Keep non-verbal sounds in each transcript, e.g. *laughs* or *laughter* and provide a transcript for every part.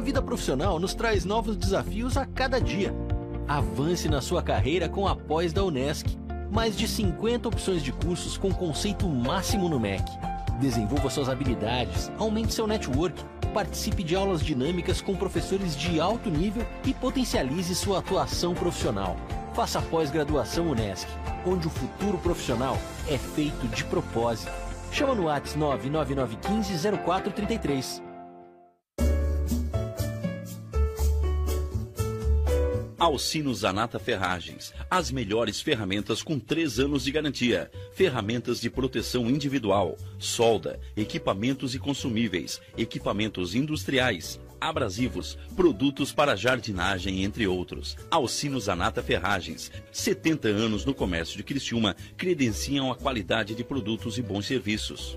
Vida profissional nos traz novos desafios a cada dia. Avance na sua carreira com a pós da Unesc. Mais de 50 opções de cursos com conceito máximo no MEC. Desenvolva suas habilidades, aumente seu network, participe de aulas dinâmicas com professores de alto nível e potencialize sua atuação profissional. Faça a pós-graduação Unesc, onde o futuro profissional é feito de propósito. Chama no WhatsApp 99915 0433. Alcino Zanata Ferragens. As melhores ferramentas com 3 anos de garantia. Ferramentas de proteção individual, solda, equipamentos e consumíveis, equipamentos industriais, abrasivos, produtos para jardinagem, entre outros. Alcino Zanata Ferragens. 70 anos no comércio de Criciúma credenciam a qualidade de produtos e bons serviços.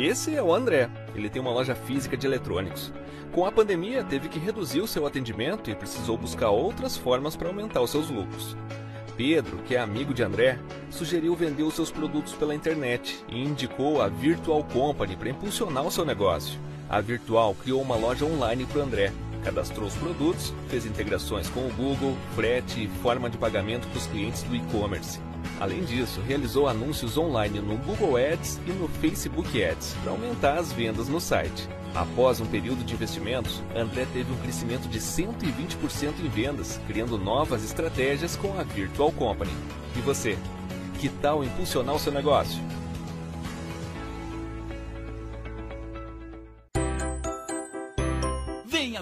Esse é o André. Ele tem uma loja física de eletrônicos. Com a pandemia, teve que reduzir o seu atendimento e precisou buscar outras formas para aumentar os seus lucros. Pedro, que é amigo de André, sugeriu vender os seus produtos pela internet e indicou a Virtual Company para impulsionar o seu negócio. A Virtual criou uma loja online para o André, cadastrou os produtos, fez integrações com o Google, frete e forma de pagamento para os clientes do e-commerce. Além disso, realizou anúncios online no Google Ads e no Facebook Ads para aumentar as vendas no site. Após um período de investimentos, André teve um crescimento de 120% em vendas, criando novas estratégias com a Virtual Company. E você? Que tal impulsionar o seu negócio?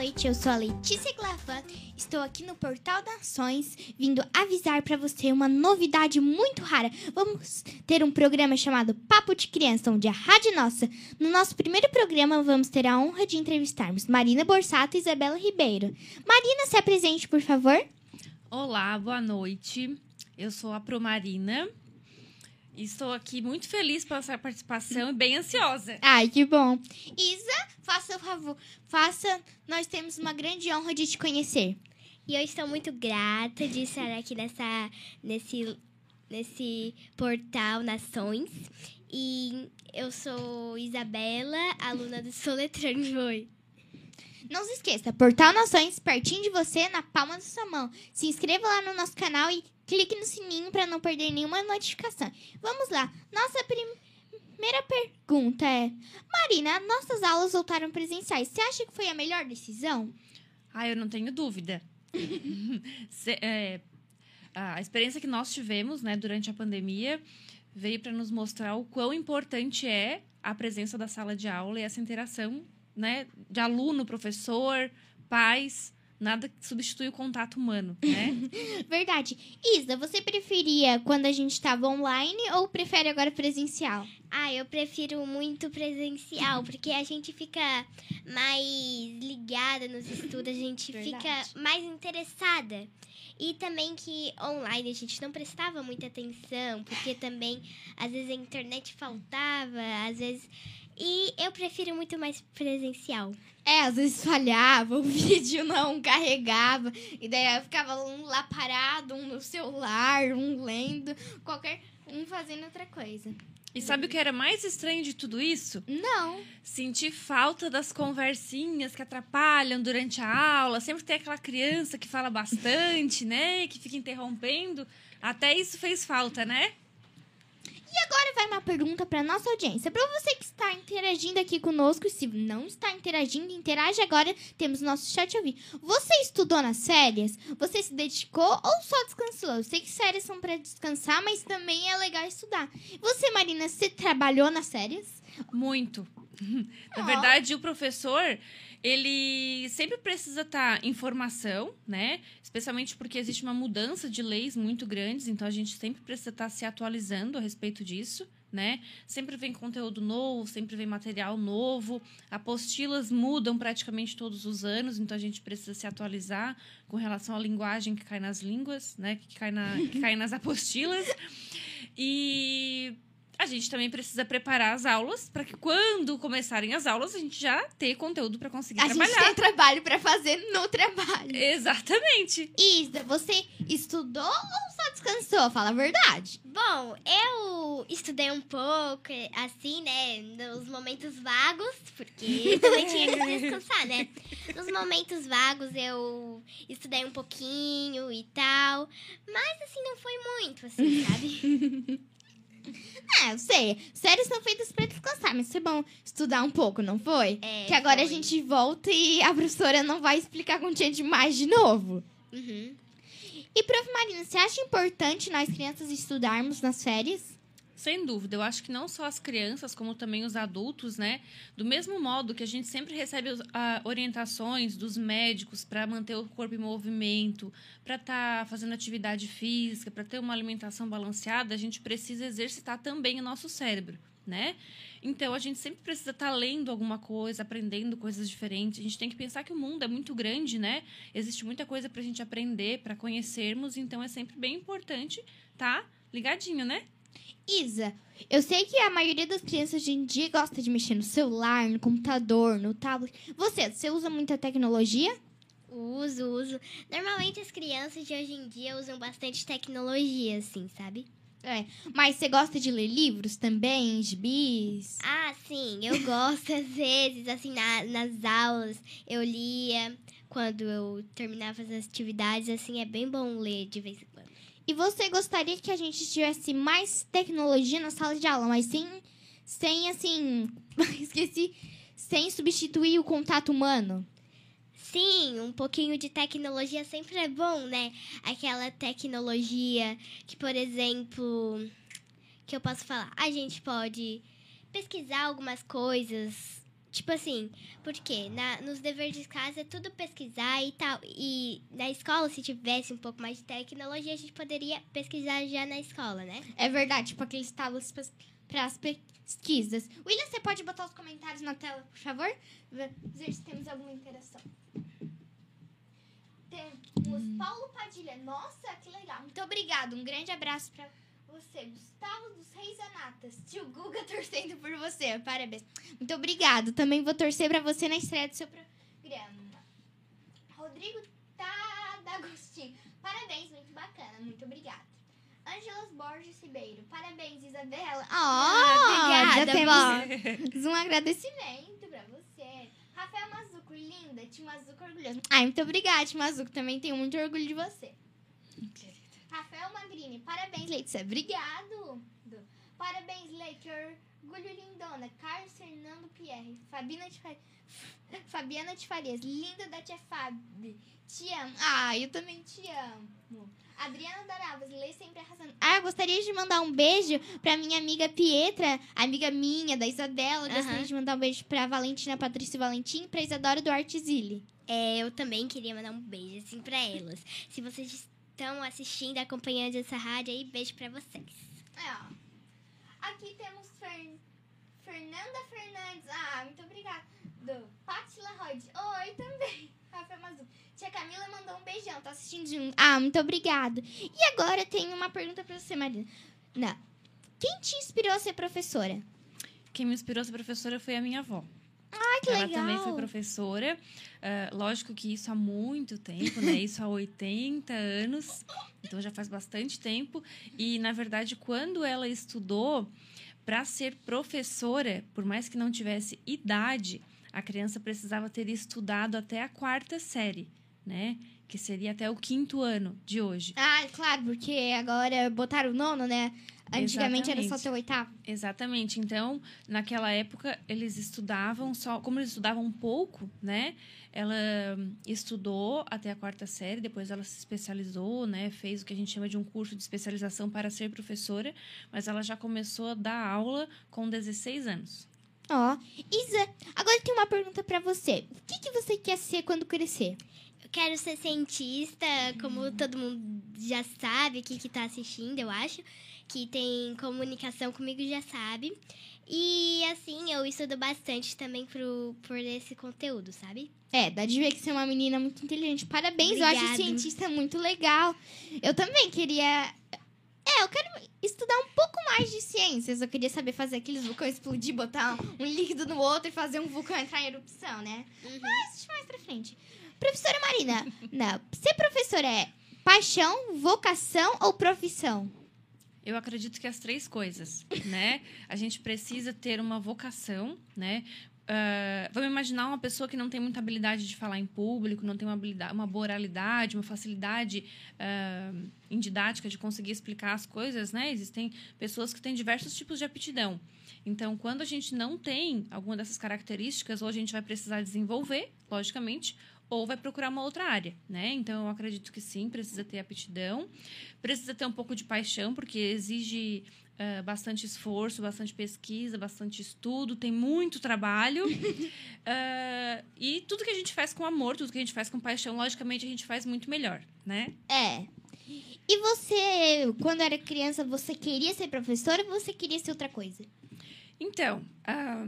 Noite. Eu sou a Letícia Glavan. Estou aqui no Portal Nações, vindo avisar para você uma novidade muito rara. Vamos ter um programa chamado Papo de Criança, onde a Rádio Nossa. No nosso primeiro programa, vamos ter a honra de entrevistarmos Marina Borsato e Isabela Ribeiro. Marina, se apresente, por favor. Olá, boa noite. Eu sou a Promarina. Estou aqui muito feliz pela sua participação e bem ansiosa. Ai, que bom. Isa, faça o favor. Faça. Nós temos uma grande honra de te conhecer. E eu estou muito grata de estar aqui nessa, nesse, nesse portal Nações. E eu sou Isabela, aluna do Soletrano. Oi. Não se esqueça, Portal Nações, pertinho de você, na palma da sua mão. Se inscreva lá no nosso canal e clique no sininho para não perder nenhuma notificação. Vamos lá. Nossa prim- primeira pergunta é: Marina, nossas aulas voltaram presenciais. Você acha que foi a melhor decisão? Ah, eu não tenho dúvida. *laughs* É, a experiência que nós tivemos né, durante a pandemia veio para nos mostrar o quão importante é a presença da sala de aula e essa interação né, de aluno, professor, pais, nada substitui o contato humano, *laughs* né? Verdade. Isa, você preferia quando a gente estava online ou prefere agora presencial? Ah, eu prefiro muito presencial, porque a gente fica mais ligada nos estudos, a gente Verdade. fica mais interessada. E também que online a gente não prestava muita atenção, porque também às vezes a internet faltava, às vezes. E eu prefiro muito mais presencial. É, às vezes falhava, *laughs* o vídeo não carregava, e daí eu ficava um lá parado, um no celular, um lendo, qualquer um fazendo outra coisa. E sabe o que era mais estranho de tudo isso? Não. Sentir falta das conversinhas que atrapalham durante a aula. Sempre tem aquela criança que fala bastante, né? Que fica interrompendo. Até isso fez falta, né? E agora vai uma pergunta para nossa audiência. Para você que está interagindo aqui conosco, e se não está interagindo, interage agora. Temos nosso chat ouvir. Você estudou nas férias? Você se dedicou ou só descansou? Eu sei que férias são para descansar, mas também é legal estudar. Você, Marina, você trabalhou nas férias? Muito. *laughs* Na Ó. verdade, o professor, ele sempre precisa estar em formação, né? Especialmente porque existe uma mudança de leis muito grandes, então a gente sempre precisa estar se atualizando a respeito disso, né? Sempre vem conteúdo novo, sempre vem material novo, apostilas mudam praticamente todos os anos, então a gente precisa se atualizar com relação à linguagem que cai nas línguas, né? Que cai, na, que cai nas apostilas. E a gente também precisa preparar as aulas para que quando começarem as aulas a gente já ter conteúdo para conseguir A gente trabalhar. tem trabalho para fazer no trabalho. Exatamente. Isa, você estudou ou só descansou? Fala a verdade. Bom, eu estudei um pouco, assim, né, nos momentos vagos, porque *laughs* também tinha que descansar, né? Nos momentos vagos eu estudei um pouquinho e tal, mas assim, não foi muito, assim, sabe? *laughs* É, eu sei. Séries são feitas pra descansar, mas foi bom estudar um pouco, não foi? É, que agora a foi. gente volta e a professora não vai explicar quantia demais de novo. Uhum. E, prof. Marina, você acha importante nós crianças estudarmos nas férias? Sem dúvida, eu acho que não só as crianças, como também os adultos, né? Do mesmo modo que a gente sempre recebe ah, orientações dos médicos para manter o corpo em movimento, para estar fazendo atividade física, para ter uma alimentação balanceada, a gente precisa exercitar também o nosso cérebro, né? Então a gente sempre precisa estar lendo alguma coisa, aprendendo coisas diferentes. A gente tem que pensar que o mundo é muito grande, né? Existe muita coisa para a gente aprender, para conhecermos, então é sempre bem importante tá ligadinho, né? Isa, eu sei que a maioria das crianças hoje em dia gosta de mexer no celular, no computador, no tablet. Você, você usa muita tecnologia? Uso, uso. Normalmente as crianças de hoje em dia usam bastante tecnologia, assim, sabe? É. Mas você gosta de ler livros também, gibis? Ah, sim, eu *laughs* gosto às vezes, assim, na- nas aulas eu lia quando eu terminava as atividades, assim, é bem bom ler de vez em. E você gostaria que a gente tivesse mais tecnologia na sala de aula, mas sem, sem assim, *laughs* esqueci, sem substituir o contato humano? Sim, um pouquinho de tecnologia sempre é bom, né? Aquela tecnologia que, por exemplo, que eu posso falar, a gente pode pesquisar algumas coisas. Tipo assim, porque na, nos deveres de casa é tudo pesquisar e tal. E na escola, se tivesse um pouco mais de tecnologia, a gente poderia pesquisar já na escola, né? É verdade, tipo aqueles tablets para as pesquisas. William, você pode botar os comentários na tela, por favor? Ver se temos alguma interação. Temos Paulo Padilha. Nossa, que legal. Muito obrigado. Um grande abraço para você. Gustavo dos Reis Anatas. Tio Guga *laughs* torcendo por você. Parabéns. Muito obrigado. Também vou torcer para você na estreia do seu programa. Rodrigo Tadagostinho. Parabéns, muito bacana. Muito obrigada. Ângelas Borges Ribeiro. Parabéns, Isabela. Ah, já obrigada, temos *laughs* um agradecimento pra você. Rafael Mazuco, linda. Tim Mazuco, orgulhoso. Ai, muito obrigada, Tim Mazuco. Também tenho muito orgulho de você. Rafael Magrini, parabéns, Letícia. Obrigado. Parabéns, Lei, que orgulho lindona. Carlos Fernando Pierre. Fabina de. *laughs* Fabiana de Farias, linda da tia Fábio. Te amo. Ah, eu também te amo. Adriana Doravas, lê sempre arrasando. Ah, eu gostaria de mandar um beijo pra minha amiga Pietra, amiga minha, da Isabela. Eu Gostaria de mandar um beijo pra Valentina Patrícia Valentim e pra Isadora Duarte Zilli. É, eu também queria mandar um beijo assim pra elas. Se vocês estão assistindo, acompanhando essa rádio aí, beijo pra vocês. É, ó. Aqui temos Fer... Fernanda Fernandes. Ah, muito obrigada. Do Patila Rod. Oi, também. *laughs* Rafael Mazu. Tia Camila mandou um beijão. Tá assistindo junto. Ah, muito obrigado. E agora eu tenho uma pergunta pra você, Marina. Não. Quem te inspirou a ser professora? Quem me inspirou a ser professora foi a minha avó. Ah, que ela legal. também foi professora. Ah, lógico que isso há muito tempo, né? Isso há 80 anos. Então já faz bastante tempo. E, na verdade, quando ela estudou para ser professora, por mais que não tivesse idade, a criança precisava ter estudado até a quarta série, né? Que seria até o quinto ano de hoje. Ah, claro, porque agora botaram o nono, né? Antigamente era só Exatamente. o oitavo. Exatamente. Então, naquela época, eles estudavam só. Como eles estudavam um pouco, né? Ela hum, estudou até a quarta série, depois ela se especializou, né? Fez o que a gente chama de um curso de especialização para ser professora, mas ela já começou a dar aula com 16 anos. Ó, Isa, agora tenho uma pergunta pra você. O que, que você quer ser quando crescer? Eu quero ser cientista, como todo mundo já sabe aqui que tá assistindo, eu acho. Que tem comunicação comigo já sabe. E assim, eu estudo bastante também pro, por esse conteúdo, sabe? É, dá de ver que você é uma menina muito inteligente. Parabéns, eu acho cientista muito legal. Eu também queria. É, eu quero estudar um pouco mais de ciências. Eu queria saber fazer aqueles vulcões explodir, botar um líquido no outro e fazer um vulcão entrar em erupção, né? Mas deixa mais pra frente. Professora Marina, *laughs* não, ser professora é paixão, vocação ou profissão? Eu acredito que as três coisas, né? A gente precisa ter uma vocação, né? Ah, vamos imaginar uma pessoa que não tem muita habilidade de falar em público, não tem uma habilidade, uma boa oralidade, uma facilidade ah, em didática de conseguir explicar as coisas, né? Existem pessoas que têm diversos tipos de aptidão. Então, quando a gente não tem alguma dessas características, ou a gente vai precisar desenvolver, logicamente, ou vai procurar uma outra área, né? Então, eu acredito que sim, precisa ter aptidão, precisa ter um pouco de paixão, porque exige ah, bastante esforço, bastante pesquisa, bastante estudo, tem muito trabalho. *laughs* Ah, e tudo que a gente faz com amor, tudo que a gente faz com paixão, logicamente a gente faz muito melhor, né? É. E você, quando era criança, você queria ser professora ou você queria ser outra coisa? Então, a,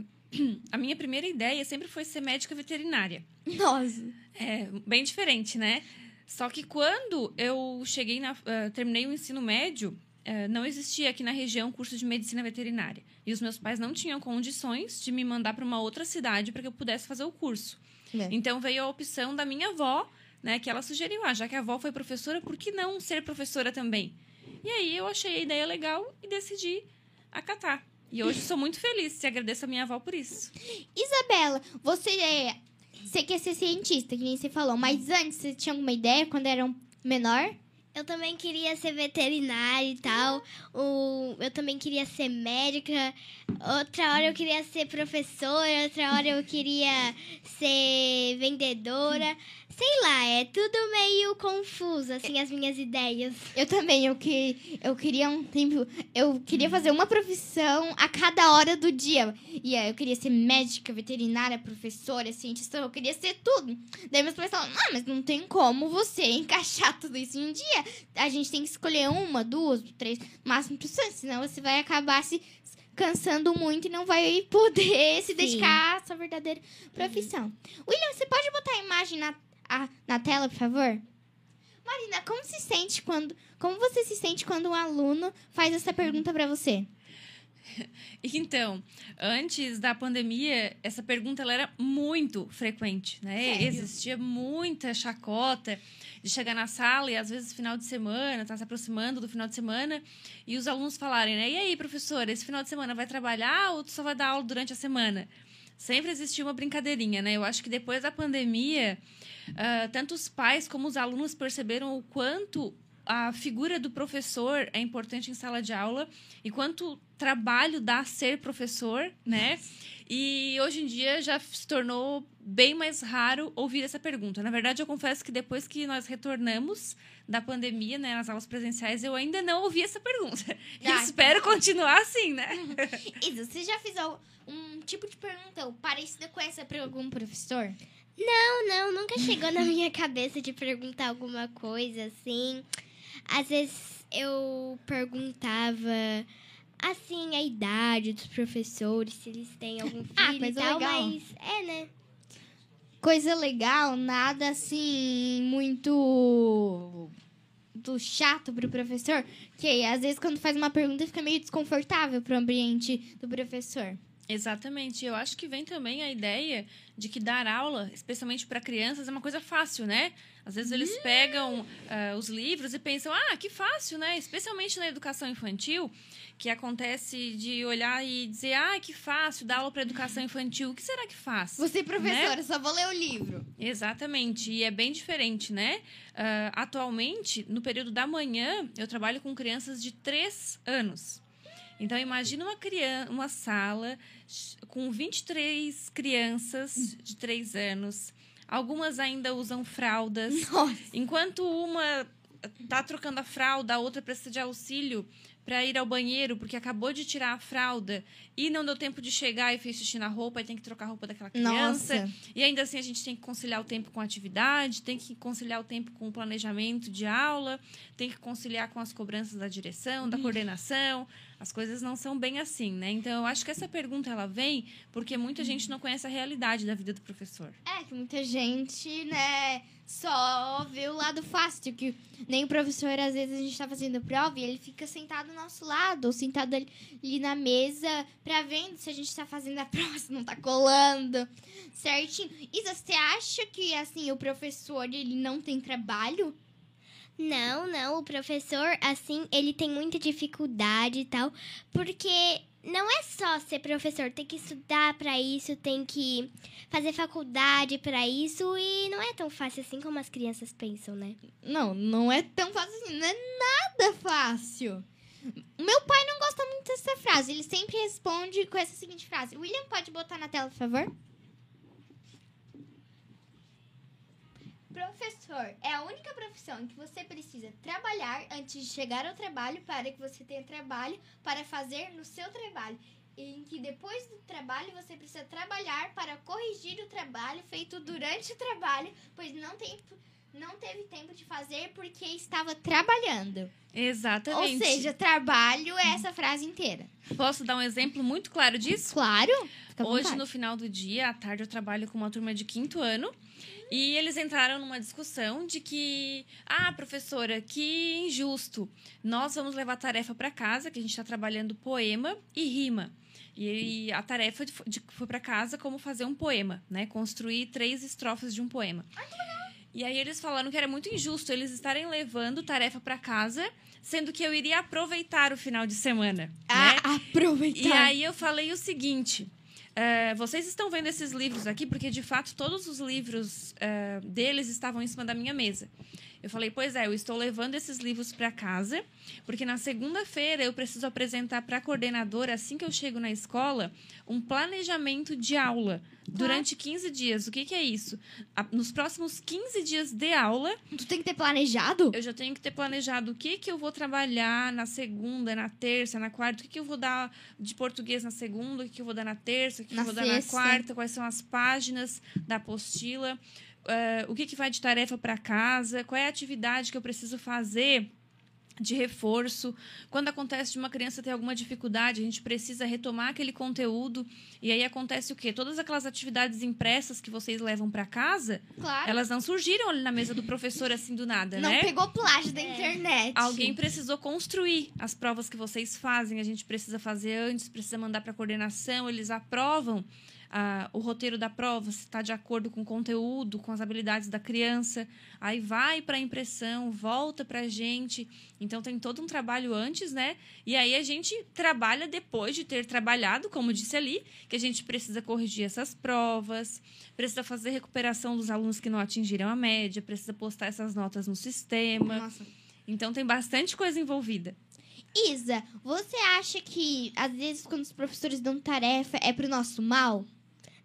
a minha primeira ideia sempre foi ser médica veterinária. Nossa. É, bem diferente, né? Só que quando eu cheguei na. ah, terminei o ensino médio, ah, não existia aqui na região curso de medicina veterinária. E os meus pais não tinham condições de me mandar para uma outra cidade para que eu pudesse fazer o curso. É. Então veio a opção da minha avó, né? Que ela sugeriu, ah, já que a avó foi professora, por que não ser professora também? E aí eu achei a ideia legal e decidi acatar. E hoje sou muito feliz e agradeço a minha avó por isso. Isabela, você é. Você quer ser cientista, que nem você falou, mas antes você tinha alguma ideia quando era um menor? Eu também queria ser veterinária e tal. O, eu também queria ser médica. Outra hora eu queria ser professora. Outra hora eu queria ser vendedora. Sei lá, é tudo meio confuso, assim, as minhas ideias. Eu também, eu, que, eu queria um tempo. Eu queria fazer uma profissão a cada hora do dia. E aí eu queria ser médica, veterinária, professora, cientista, eu queria ser tudo. Daí meus pais falaram, ah, mas não tem como você encaixar tudo isso em um dia. A gente tem que escolher uma, duas, três, máximo opções, senão você vai acabar se cansando muito e não vai poder se dedicar à sua verdadeira profissão. William, você pode botar a imagem na, a- na tela, por favor? Marina, como se sente quando. Como você se sente quando um aluno faz essa pergunta pra você? Então, antes da pandemia, essa pergunta ela era muito frequente, né? Sério? Existia muita chacota de chegar na sala e às vezes final de semana, tá se aproximando do final de semana, e os alunos falarem, né? E aí, professora, esse final de semana vai trabalhar ou tu só vai dar aula durante a semana? Sempre existia uma brincadeirinha, né? Eu acho que depois da pandemia, ah, tanto os pais como os alunos perceberam o quanto a figura do professor é importante em sala de aula e quanto trabalho dá ser professor, né? *laughs* E hoje em dia já se tornou bem mais raro ouvir essa pergunta. Na verdade, eu confesso que depois que nós retornamos da pandemia, né, nas aulas presenciais, eu ainda não ouvi essa pergunta. E Ah, espero continuar assim, né? Isa, você já fez um tipo de pergunta parecida com essa pra algum professor? Não, não, nunca chegou na minha cabeça de perguntar alguma coisa assim. Às vezes eu perguntava assim a idade dos professores, se eles têm algum filho Ah, e coisa tal, legal. mas é, né? Coisa legal, nada assim muito do chato pro professor, que às vezes quando faz uma pergunta fica meio desconfortável pro ambiente do professor. Exatamente. Eu acho que vem também a ideia de que dar aula, especialmente para crianças, é uma coisa fácil, né? Às vezes eles pegam ah, os livros e pensam, ah, que fácil, né? Especialmente na educação infantil, que acontece de olhar e dizer, ah, que fácil dar aula para educação infantil. O que será que faz? Você, professora, só vou ler o livro. Exatamente, e é bem diferente, né? Ah, atualmente, no período da manhã, eu trabalho com crianças de 3 anos. Então, imagina uma, criança, uma sala com 23 crianças de 3 anos. Algumas ainda usam fraldas. *laughs* Nossa. Enquanto uma tá trocando a fralda, a outra precisa de auxílio para ir ao banheiro porque acabou de tirar a fralda e não deu tempo de chegar e fez xixi na roupa e tem que trocar a roupa daquela criança. Nossa. E ainda assim a gente tem que conciliar o tempo com a atividade, tem que conciliar o tempo com o planejamento de aula, tem que conciliar com as cobranças da direção, da coordenação. As coisas não são bem assim, né? Então eu acho que essa pergunta ela vem porque muita gente não conhece a realidade da vida do professor. É que muita gente, né, só vê o lado fácil, que nem o professor, às vezes a gente tá fazendo prova e ele fica sentado do nosso lado, ou sentado ali na mesa, pra vendo se a gente tá fazendo a prova, *laughs* se não tá colando, certinho. Isa, você acha que, assim, o professor, ele não tem trabalho? Não, não, o professor, assim, ele tem muita dificuldade e tal, porque não é só ser professor, tem que estudar pra isso, tem que fazer faculdade pra isso e não é tão fácil assim como as crianças pensam, né? Não, não é tão fácil assim, não é nada fácil. Meu pai não gosta muito dessa frase, ele sempre responde com essa seguinte frase. William, pode botar na tela, por favor? Professor é a única profissão em que você precisa trabalhar antes de chegar ao trabalho para que você tenha trabalho para fazer no seu trabalho. E em que depois do trabalho você precisa trabalhar para corrigir o trabalho feito durante o trabalho, pois não, tem, não teve tempo de fazer porque estava trabalhando. Exatamente. Ou seja, trabalho é essa frase inteira. posso dar um exemplo muito claro disso? Claro. Hoje, no final do dia, à tarde, eu trabalho com uma turma de quinto ano. E eles entraram numa discussão de que, ah, professora, que injusto. Nós vamos levar tarefa para casa, que a gente está trabalhando poema e rima. E a tarefa de- de- foi para casa como fazer um poema, né? Construir três estrofes de um poema. E aí eles falaram que era muito injusto eles estarem levando tarefa para casa, sendo que eu iria aproveitar o final de semana, né? Ah, aproveitar. E aí eu falei o seguinte. Eh, vocês estão vendo esses livros aqui porque de fato todos os livros eh, deles estavam em cima da minha mesa. Eu falei, pois é, eu estou levando esses livros para casa, porque na segunda-feira eu preciso apresentar para a coordenadora, assim que eu chego na escola, um planejamento de aula durante 15 dias. O que, que é isso? A- nos próximos 15 dias de aula, Tu tem que ter planejado? eu já tenho que ter planejado o que que eu vou trabalhar na segunda, na terça, na quarta, o que que eu vou dar de português na segunda, o que que eu vou dar na terça, o que, que Na eu vou dar na sexta. quarta, quais são as páginas da apostila, eh, o que que vai de tarefa para casa, qual é a atividade que eu preciso fazer de reforço. Quando acontece de uma criança ter alguma dificuldade, a gente precisa retomar aquele conteúdo. E aí acontece o quê? Todas aquelas atividades impressas que vocês levam para casa, Claro. elas não surgiram ali na mesa do professor assim do nada, não né? pegou plágio da internet. Alguém precisou construir as provas que vocês fazem, a gente precisa fazer antes, precisa mandar para a coordenação, eles aprovam ah, o roteiro da prova, se está de acordo com o conteúdo, com as habilidades da criança, aí vai para a impressão, volta para a gente. Então tem todo um trabalho antes, né? E aí a gente trabalha depois de ter trabalhado, como disse ali, que a gente precisa corrigir essas provas, precisa fazer recuperação dos alunos que não atingiram a média, precisa postar essas notas no sistema. Nossa. Então tem bastante coisa envolvida. Isa, você acha que às vezes quando os professores dão tarefa é pro nosso mal?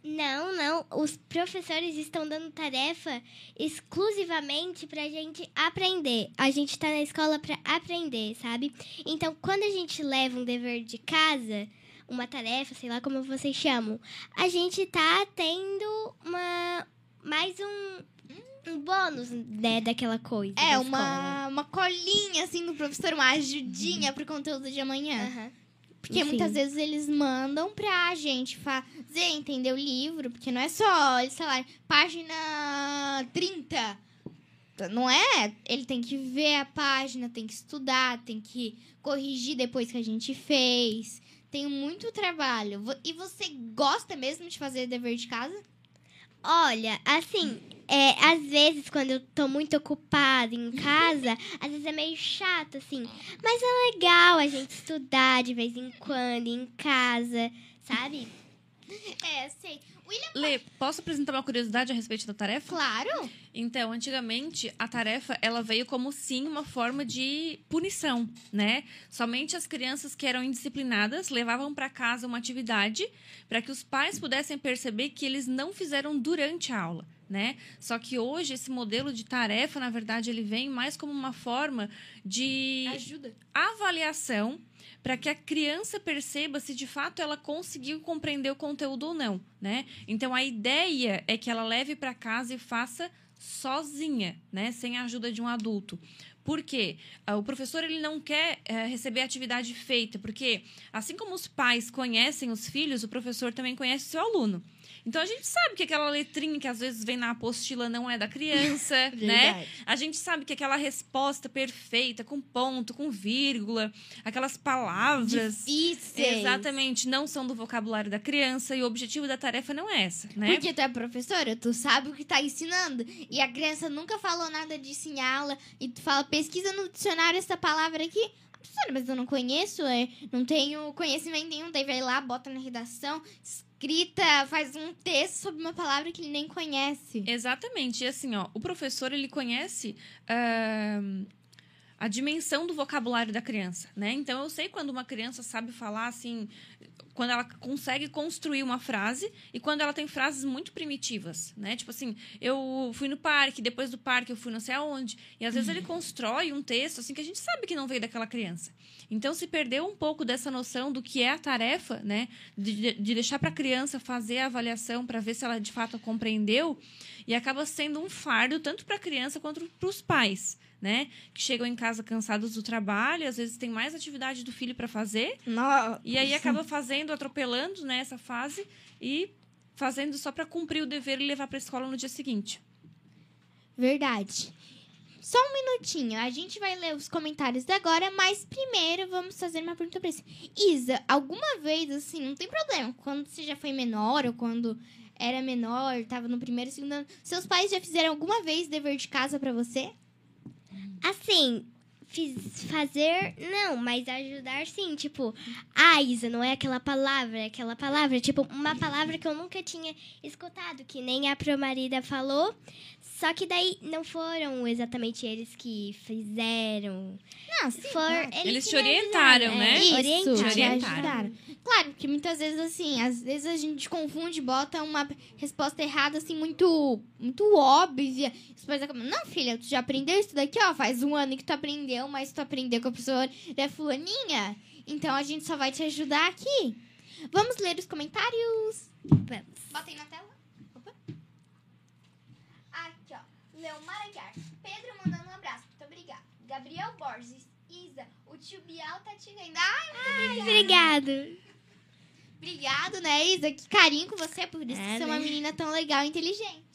Não, não. Os professores estão dando tarefa exclusivamente pra gente aprender. A gente tá na escola pra aprender, sabe? Então, quando a gente leva um dever de casa, uma tarefa, sei lá como vocês chamam, a gente tá tendo uma mais um, um bônus, né, daquela coisa. É, da uma, uma colinha, assim, do professor, uma ajudinha pro conteúdo de amanhã. escola. Porque Sim. muitas vezes eles mandam pra gente fazer, entender o livro. Porque não é só, eles falarem, página 30. Não é? Ele tem que ver a página, tem que estudar, tem que corrigir depois que a gente fez. Tem muito trabalho. E você gosta mesmo de fazer dever de casa? Olha, assim, é, às vezes quando eu tô muito ocupada em casa, às vezes é meio chato, assim. Mas é legal a gente estudar de vez em quando em casa, sabe? É, sei. William, Lê, posso apresentar uma curiosidade a respeito da tarefa? claro. Então, antigamente, a tarefa ela veio como sim uma forma de punição, né? Somente as crianças que eram indisciplinadas levavam para casa uma atividade para que os pais pudessem perceber que eles não fizeram durante a aula, né? Só que hoje esse modelo de tarefa, na verdade, ele vem mais como uma forma de Ajuda. avaliação para que a criança perceba se de fato ela conseguiu compreender o conteúdo ou não, né? Então a ideia é que ela leve para casa e faça sozinha, né, sem a ajuda de um adulto. Por quê? Ah, O professor ele não quer eh, receber a atividade feita, porque assim como os pais conhecem os filhos, o professor também conhece o seu aluno. Então a gente sabe que aquela letrinha que às vezes vem na apostila não é da criança, *laughs* né? A gente sabe que aquela resposta perfeita, com ponto, com vírgula, aquelas palavras. Difíceis. Exatamente, não são do vocabulário da criança e o objetivo da tarefa não é essa, né? Porque tu é professora, tu sabe o que tá ensinando. E a criança nunca falou nada disso em aula. E tu fala, pesquisa no dicionário essa palavra aqui. Professora, mas eu não conheço, é, não tenho conhecimento nenhum. Daí vai lá, bota na redação, escrita, faz um texto sobre uma palavra que ele nem conhece. Exatamente. E assim, ó, o professor ele conhece ahn, a dimensão do vocabulário da criança, né? Então eu sei quando uma criança sabe falar assim, quando ela consegue construir uma frase e quando ela tem frases muito primitivas, né? Tipo assim, eu fui no parque, depois do parque eu fui não sei aonde. E às vezes ele constrói um texto assim que a gente sabe que não veio daquela criança. Então se perdeu um pouco dessa noção do que é a tarefa, né? De, de deixar para a criança fazer a avaliação para ver se ela de fato compreendeu e acaba sendo um fardo tanto para a criança quanto para os pais, né? Que chegam em casa cansados do trabalho, às vezes tem mais atividade do filho para fazer Nossa. e aí acaba fazendo, atropelando né, essa fase e fazendo só para cumprir o dever e levar para a escola no dia seguinte. Verdade. Só um minutinho, a gente vai ler os comentários agora, mas primeiro vamos fazer uma pergunta pra você. Isa, alguma vez, assim, não tem problema, quando você já foi menor ou quando era menor, tava no primeiro, segundo ano, seus pais já fizeram alguma vez dever de casa pra você? Assim, fiz fazer, não, mas ajudar sim. Tipo, ah, Isa, não é aquela palavra, é aquela palavra. Tipo, uma palavra que eu nunca tinha escutado, que nem a Promarida falou. Só que daí não foram exatamente eles que fizeram. Não, sim. For, claro. Eles te que me orientaram, ajudaram, né? é, Isso, orientaram. te Orientaram. ajudaram. Claro, porque muitas vezes, assim, às vezes a gente confunde, bota uma resposta errada, assim, muito, muito óbvia. Os pais acabam, não, filha, tu já aprendeu isso daqui, ó, faz um ano que tu aprendeu, mas tu aprendeu com a professora da fulaninha. Então a gente só vai te ajudar aqui. Vamos ler os comentários? Vamos. Bota aí na tela. Opa. Aqui, ó. Leomar Aguiar. Pedro mandando um abraço. Muito obrigada. Gabriel Borges. Isa, o tio Bial tá te vendo. Ai, muito obrigada. Obrigado. Obrigado, né, Isa? Que carinho com você, por isso É, que você é uma né? menina tão legal e inteligente.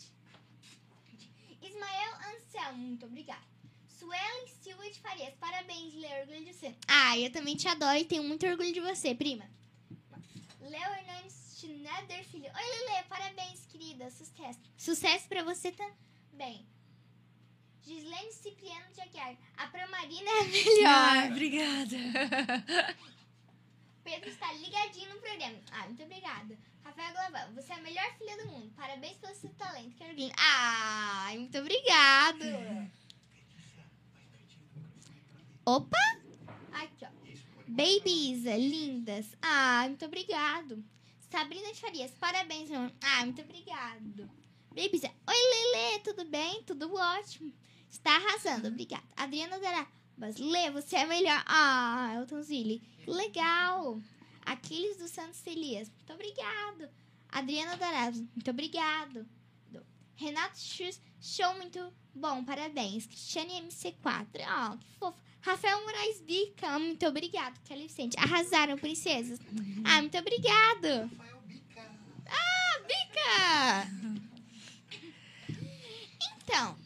Ismael Anselmo, muito obrigada. Suelen Silva de Farias, parabéns, Lê, orgulho de você. Ah, eu também te adoro e tenho muito orgulho de você, prima. Léo Hernandes Schneider Filho. Oi, Lele, parabéns, querida. Sucesso. Sucesso pra você também. Gislene Cipriano de Aguiar. A Promarina é a melhor. obrigada. Pedro está ligadinho no programa. Ah, muito obrigada. Rafael Glavão, você é a melhor filha do mundo. Parabéns pelo seu talento, Carolina. Ah, muito obrigado. Opa! Aqui, ó. Baby Isa, lindas. Ah, muito obrigado. Sabrina Farias, parabéns, meu amor. Ah, muito obrigado. Baby Isa, oi, Lele, tudo bem? Tudo ótimo. Está arrasando, obrigada. Adriana Darabas, Lê, você é melhor. Ah, Elton Zilli, legal. Aquiles dos Santos Elias, muito obrigado. Adriana Darabas, muito obrigado. Renato Chus, show muito bom, parabéns. Cristiane MC4, ó, que fofo. Rafael Moraes Bica, muito obrigado. Kelly Vicente, arrasaram, princesas. Ah, muito obrigado. Ah, Bica! Então,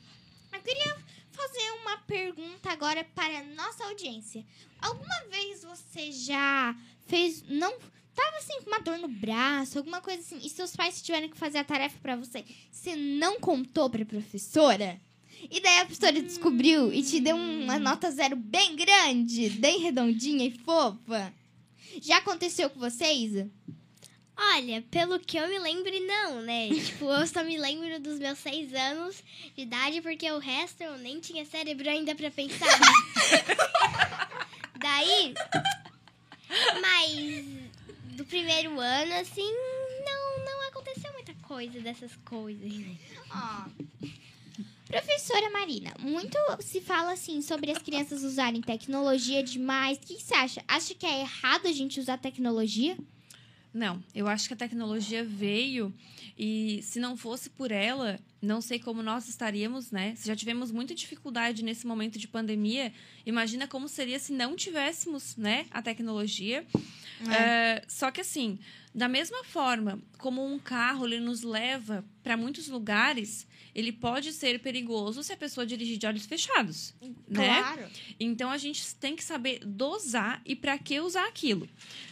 eu queria fazer uma pergunta agora para a nossa audiência. Alguma vez você já fez. Não. Tava assim com uma dor no braço, alguma coisa assim, e seus pais tiveram que fazer a tarefa para você, você não contou pra professora? E daí a professora descobriu e te deu uma nota zero bem grande, bem redondinha e fofa. Já aconteceu com você, Isa? Olha, pelo que eu me lembro, não, né? tipo, eu só me lembro dos meus seis anos de idade, porque o resto eu nem tinha cérebro ainda pra pensar. *laughs* Daí. Mas do primeiro ano, assim, não, não aconteceu muita coisa dessas coisas. Ó. Professora Marina, muito se fala assim sobre as crianças usarem tecnologia demais. O que você acha? Acha que é errado a gente usar tecnologia? Não, eu acho que a tecnologia veio e se não fosse por ela, não sei como nós estaríamos, né? Se já tivemos muita dificuldade nesse momento de pandemia, imagina como seria se não tivéssemos, né, a tecnologia. É, só que assim, da mesma forma como um carro ele nos leva para muitos lugares, ele pode ser perigoso se a pessoa dirigir de olhos fechados, né? Claro. Então a gente tem que saber dosar e para que usar aquilo.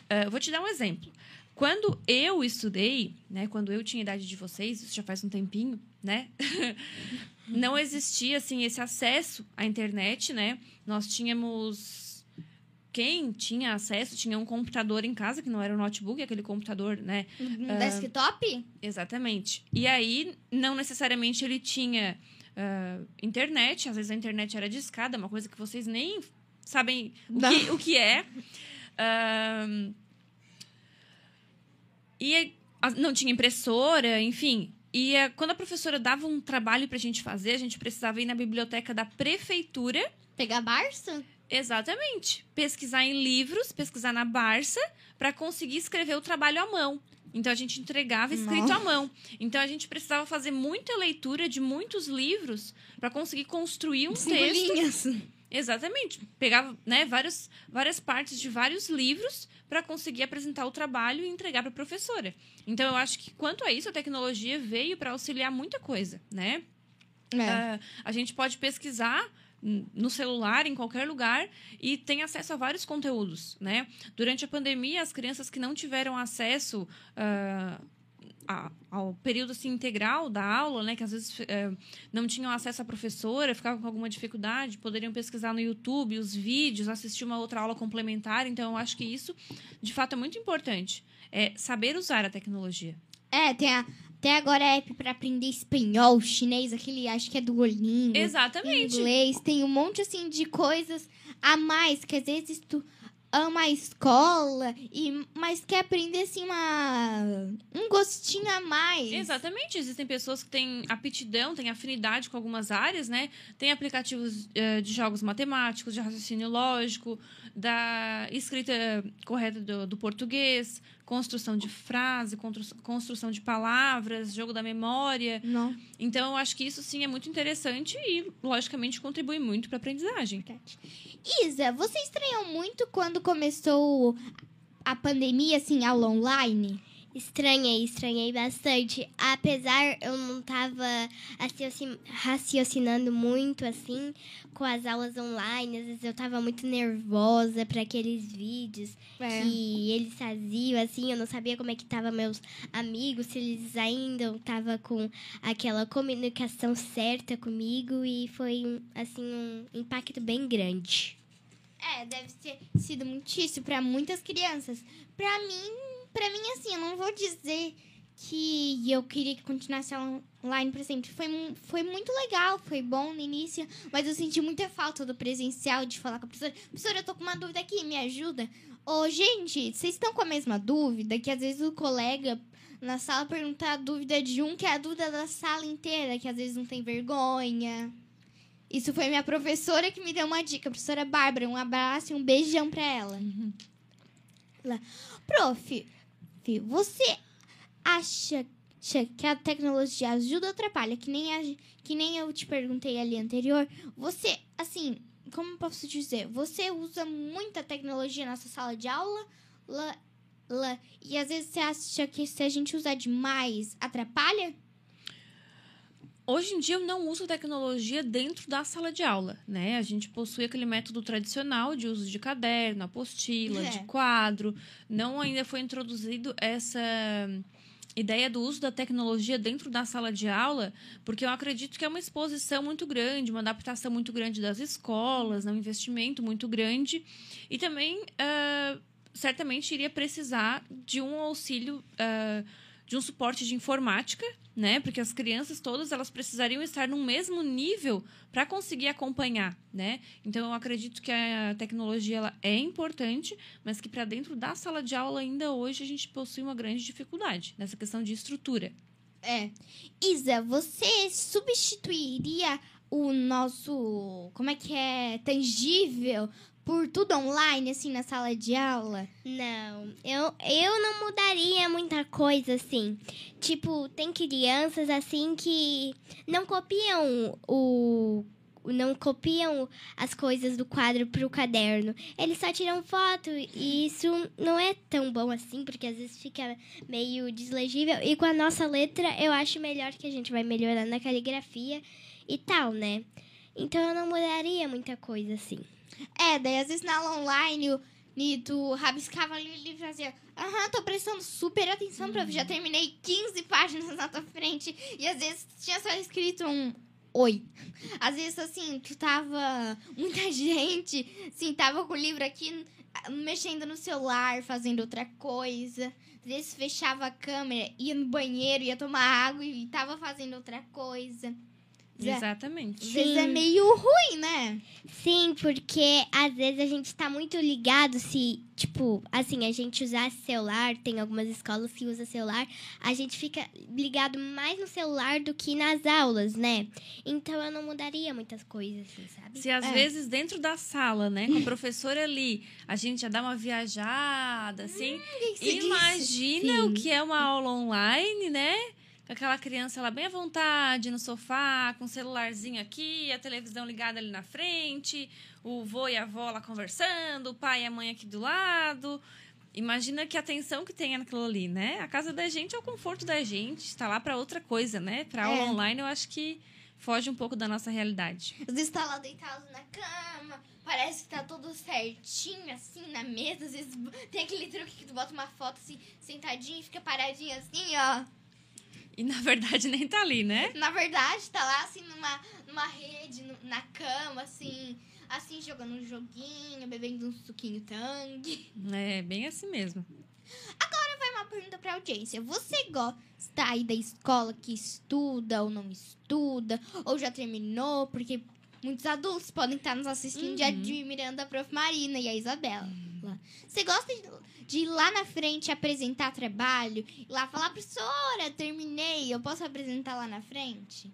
Eh, vou te dar um exemplo. Quando eu estudei, né, quando eu tinha a idade de vocês, isso já faz um tempinho, né? *laughs* não existia assim esse acesso à internet, né? Nós tínhamos quem tinha acesso tinha um computador em casa que não era um notebook, aquele computador, né? Um Ah, desktop? Exatamente. E aí, não necessariamente ele tinha ah, internet, às vezes a internet era discada, uma coisa que vocês nem sabem o, que, o que é. *laughs* Ahn, e não tinha impressora, enfim. E quando a professora dava um trabalho pra gente fazer, a gente precisava ir na biblioteca da prefeitura Pegar Barça? Exatamente. Pesquisar em livros, pesquisar na Barça, para conseguir escrever o trabalho à mão. Então a gente entregava escrito à mão. Então a gente precisava fazer muita leitura de muitos livros para conseguir construir um Cinco texto. linhas. Exatamente. Pegava né, vários, várias partes de vários livros para conseguir apresentar o trabalho e entregar para a professora. Então eu acho que quanto a isso a tecnologia veio para auxiliar muita coisa, né? É. Ah, a gente pode pesquisar no celular, em qualquer lugar, e tem acesso a vários conteúdos, né? Durante a pandemia, as crianças que não tiveram acesso ah, a- ao período assim, integral da aula, né? Que às vezes eh, não tinham acesso à professora, ficavam com alguma dificuldade, poderiam pesquisar no YouTube os vídeos, assistir uma outra aula complementar. Então, eu acho que isso, de fato, é muito importante. É saber usar a tecnologia. É, tem a, até agora app pra aprender espanhol, chinês, aquele acho que é do Duolingo. Exatamente. Inglês, tem um monte assim de coisas a mais que às vezes tu ama a escola e mas quer aprender assim uma um gostinho a mais. Exatamente. Existem pessoas que têm aptidão, têm afinidade com algumas áreas, né? Tem aplicativos eh, de jogos matemáticos, de raciocínio lógico, da escrita correta do, do português, construção de frase, constru- construção de palavras, jogo da memória. Não. Então, eu acho que isso sim é muito interessante e, logicamente, contribui muito para a aprendizagem. Isa, você estranhou muito quando começou a pandemia assim, aula online? Estranhei, estranhei bastante. Apesar eu não tava raciocin- raciocinando muito assim com as aulas online, às vezes eu tava muito nervosa para aqueles vídeos É. que eles faziam assim, eu não sabia como é que tava meus amigos, se eles ainda tava com aquela comunicação certa comigo e foi um, assim um impacto bem grande. É, deve ter sido muitíssimo para muitas crianças. Pra mim, para mim assim, eu não vou dizer que eu queria que continuasse online para sempre. Foi, foi muito legal, foi bom no início, mas eu senti muita falta do presencial de falar com a professora. Professora, eu tô com uma dúvida aqui, me ajuda. Ô, gente, vocês estão com a mesma dúvida? Que às vezes o colega na sala pergunta a dúvida de um, que é a dúvida da sala inteira, que às vezes não tem vergonha. Isso foi minha professora que me deu uma dica, a professora Bárbara. Um abraço e um beijão pra ela. Lá. Prof, fi, você acha. que a tecnologia ajuda ou atrapalha? Que nem, a, que nem eu te perguntei ali anterior. Você, assim, como posso dizer? Você usa muita tecnologia na sua sala de aula? La, la, e às vezes você acha que se a gente usar demais, atrapalha? Hoje em dia eu não uso tecnologia dentro da sala de aula, né? A gente possui aquele método tradicional de uso de caderno, apostila, É. de quadro. Não ainda foi introduzido essa ideia do uso da tecnologia dentro da sala de aula, porque eu acredito que é uma exposição muito grande, uma adaptação muito grande das escolas, né? um investimento muito grande. E também, ah, certamente, iria precisar de um auxílio, ah, de um suporte de informática, né? Porque as crianças todas elas precisariam estar no mesmo nível para conseguir acompanhar, né? Então eu acredito que a tecnologia ela é importante, mas que para dentro da sala de aula ainda hoje a gente possui uma grande dificuldade nessa questão de estrutura. É. Isa, você substituiria o nosso, como é que é, tangível por tudo online, assim, na sala de aula? Não, eu, eu não mudaria muita coisa assim. Tipo, tem crianças assim que não copiam o. Não copiam as coisas do quadro pro caderno. Eles só tiram foto e isso não é tão bom assim, porque às vezes fica meio deslegível. E com a nossa letra, eu acho melhor que a gente vai melhorando na caligrafia e tal, né? Então eu não mudaria muita coisa assim. É, daí às vezes na aula online, Nito rabiscava ali o livro e fazia, aham, tô prestando super atenção, prof, já terminei 15 páginas na tua frente. E às vezes tinha só escrito um oi. Às vezes, assim, tu tava. *laughs* Muita gente, assim, tava com o livro aqui ah, mexendo no celular, fazendo outra coisa. Às vezes fechava a câmera, ia no banheiro, ia tomar água e tava fazendo outra coisa. Zé, Exatamente. Às vezes é Sim. meio ruim, né? Sim, porque às vezes a gente tá muito ligado se, tipo, assim, a gente usar celular, tem algumas escolas que usam celular, a gente fica ligado mais no celular do que nas aulas, né? Então eu não mudaria muitas coisas, assim, sabe? Se às É. vezes dentro da sala, né, com a professora ali, a gente já dá uma viajada, assim, que você disse? imagina o Sim. que é uma aula online, né? Com aquela criança lá bem à vontade, no sofá, com o celularzinho aqui, a televisão ligada ali na frente, o vô e a avó lá conversando, o pai e a mãe aqui do lado. Imagina que atenção que tem naquilo ali, né? A casa da gente é o conforto da gente, está lá para outra coisa, né? Para aula É. online, eu acho que foge um pouco da nossa realidade. Às vezes tá lá deitado na cama, parece que tá tudo certinho, assim, na mesa. Às vezes tem aquele truque que tu bota uma foto assim, sentadinho fica paradinho assim, ó. E na verdade *laughs* nem tá ali, né? Na verdade, tá lá assim numa, numa rede, no- na cama, assim, assim, jogando um joguinho, bebendo um suquinho tangue. É bem assim mesmo. Vai uma pergunta pra audiência. Você gosta aí da escola que estuda ou não estuda? Ou já terminou? Porque muitos adultos podem estar nos assistindo Uhum. admirando a Prof. Marina e a Isabela. Você gosta de, de ir lá na frente apresentar trabalho? Ir lá falar, professora, terminei, eu posso apresentar lá na frente?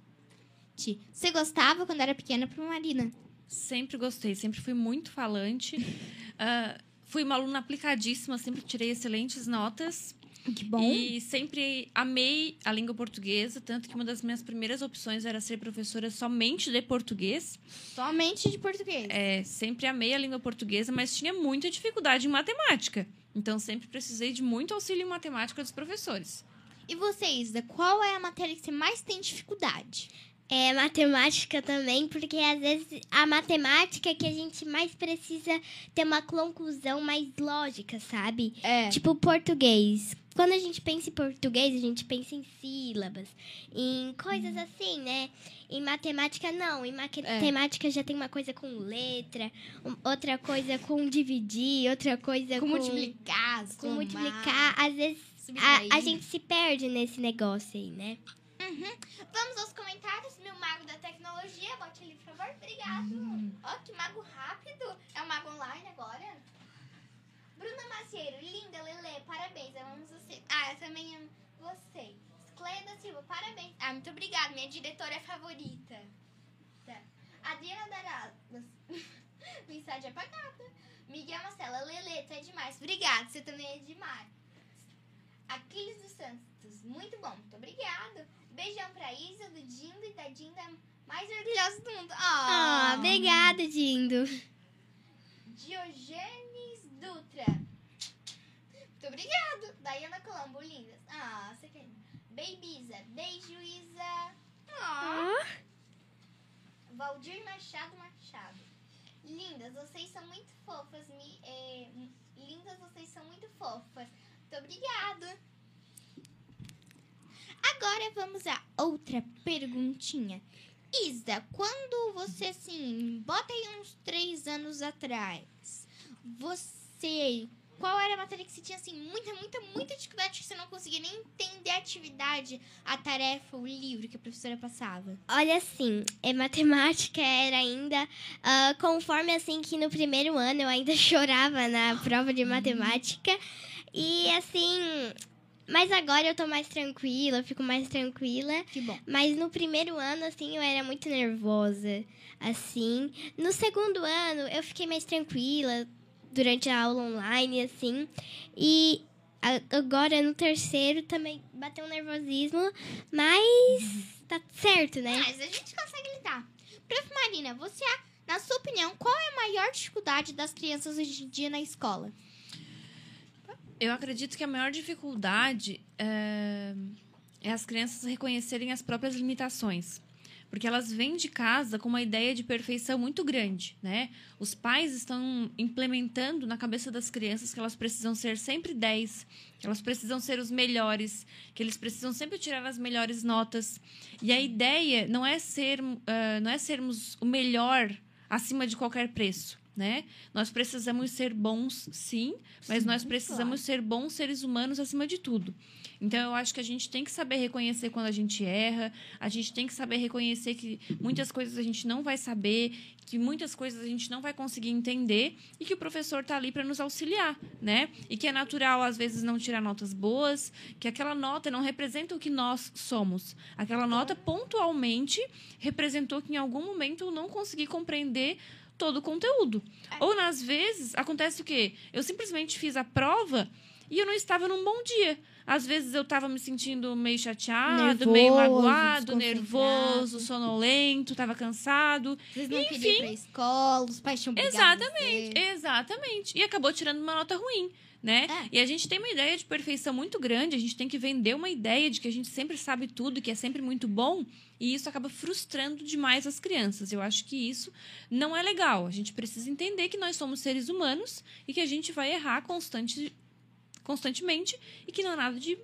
Você gostava quando era pequena, Prof. Marina? Sempre gostei, sempre fui muito falante. *laughs* Ah, fui uma aluna aplicadíssima, sempre tirei excelentes notas. Que bom. E sempre amei a língua portuguesa, tanto que uma das minhas primeiras opções era ser professora somente de português. Somente de português. É, sempre amei a língua portuguesa, mas tinha muita dificuldade em matemática. Então sempre precisei de muito auxílio em matemática dos professores. E você, Isa, qual é a matéria que você mais tem dificuldade? É matemática também, porque às vezes a matemática é que a gente mais precisa ter uma conclusão mais lógica, sabe? É. Tipo português. Quando a gente pensa em português, a gente pensa em sílabas, em coisas assim, né? Em matemática, não. Em matemática já tem uma coisa com letra, outra coisa com dividir, outra coisa com com, multiplicar, com somar, multiplicar. Às vezes a, a gente se perde nesse negócio aí, né? Vamos aos comentários, meu mago da tecnologia. Bote ali, por favor. Obrigado. Ó, que mago rápido. É um mago online agora? Bruna Macieiro, linda, Lele, parabéns. Amamos você. Ah, eu também amo você. Cleia da Silva, parabéns. Ah, muito obrigada. Minha diretora favorita. Tá. Adriana Daradas. *laughs* Mensagem apagada. Miguel Marcela, Lele, tu é demais. Obrigada, você também é demais. Aquiles dos Santos. Muito bom, muito obrigado. Beijão pra Isa, do Dindo e da Dinda mais orgulhosa do mundo. Ah, Ah, obrigada, Dindo. Diogenes Dutra. Muito obrigado. Dayana Colombo, lindas. Ah, você quer. Baby Isa. Beijo, Isa. Ah. Ah, Valdir Machado Machado. Lindas, vocês são muito fofas. Me, é, lindas, vocês são muito fofas. Muito obrigado. Agora vamos a outra perguntinha. Isa, quando você assim, bota aí uns três anos atrás, você. Qual era a matéria que você tinha assim, muita, muita, muita dificuldade que você não conseguia nem entender a atividade, a tarefa, o livro que a professora passava? olha assim, é, matemática era ainda, ah, conforme assim que no primeiro ano eu ainda *laughs* chorava na prova de matemática. E assim, mas agora eu tô mais tranquila, eu fico mais tranquila. Que bom. Mas no primeiro ano, assim, eu era muito nervosa, assim. No segundo ano, eu fiquei mais tranquila durante a aula online, assim. E agora, no terceiro, também bateu um nervosismo, mas tá certo, né? Mas a gente consegue lidar. Prof. Marina, você, na sua opinião, qual é a maior dificuldade das crianças hoje em dia na escola? Eu acredito que a maior dificuldade é, é as crianças reconhecerem as próprias limitações. Porque elas vêm de casa com uma ideia de perfeição muito grande, né? Os pais estão implementando na cabeça das crianças que elas precisam ser sempre 10, que elas precisam ser os melhores, que eles precisam sempre tirar as melhores notas. E a ideia não é ser, ah, não é sermos o melhor acima de qualquer preço, né? Nós precisamos ser bons, sim, mas nós precisamos ser bons seres humanos acima de tudo. Então, eu acho que a gente tem que saber reconhecer quando a gente erra, a gente tem que saber reconhecer que muitas coisas a gente não vai saber, que muitas coisas a gente não vai conseguir entender e que o professor está ali para nos auxiliar, né? E que é natural, às vezes, não tirar notas boas, que aquela nota não representa o que nós somos. Aquela nota, pontualmente, representou que em algum momento eu não consegui compreender todo o conteúdo. Ou, às vezes, acontece o quê? Eu simplesmente fiz a prova e eu não estava num bom dia. Às vezes eu estava me sentindo meio chateado, Nervoso, meio magoado, nervoso, sonolento, estava cansado. Vocês não Enfim. queriam ir pra escola, os pais tinham Exatamente, exatamente. E acabou tirando uma nota ruim, né? É. E a gente tem uma ideia de perfeição muito grande, a gente tem que vender uma ideia de que a gente sempre sabe tudo, que é sempre muito bom, e isso acaba frustrando demais as crianças. Eu acho que isso não é legal. A gente precisa entender que nós somos seres humanos e que a gente vai errar constante, constantemente e que não há nada de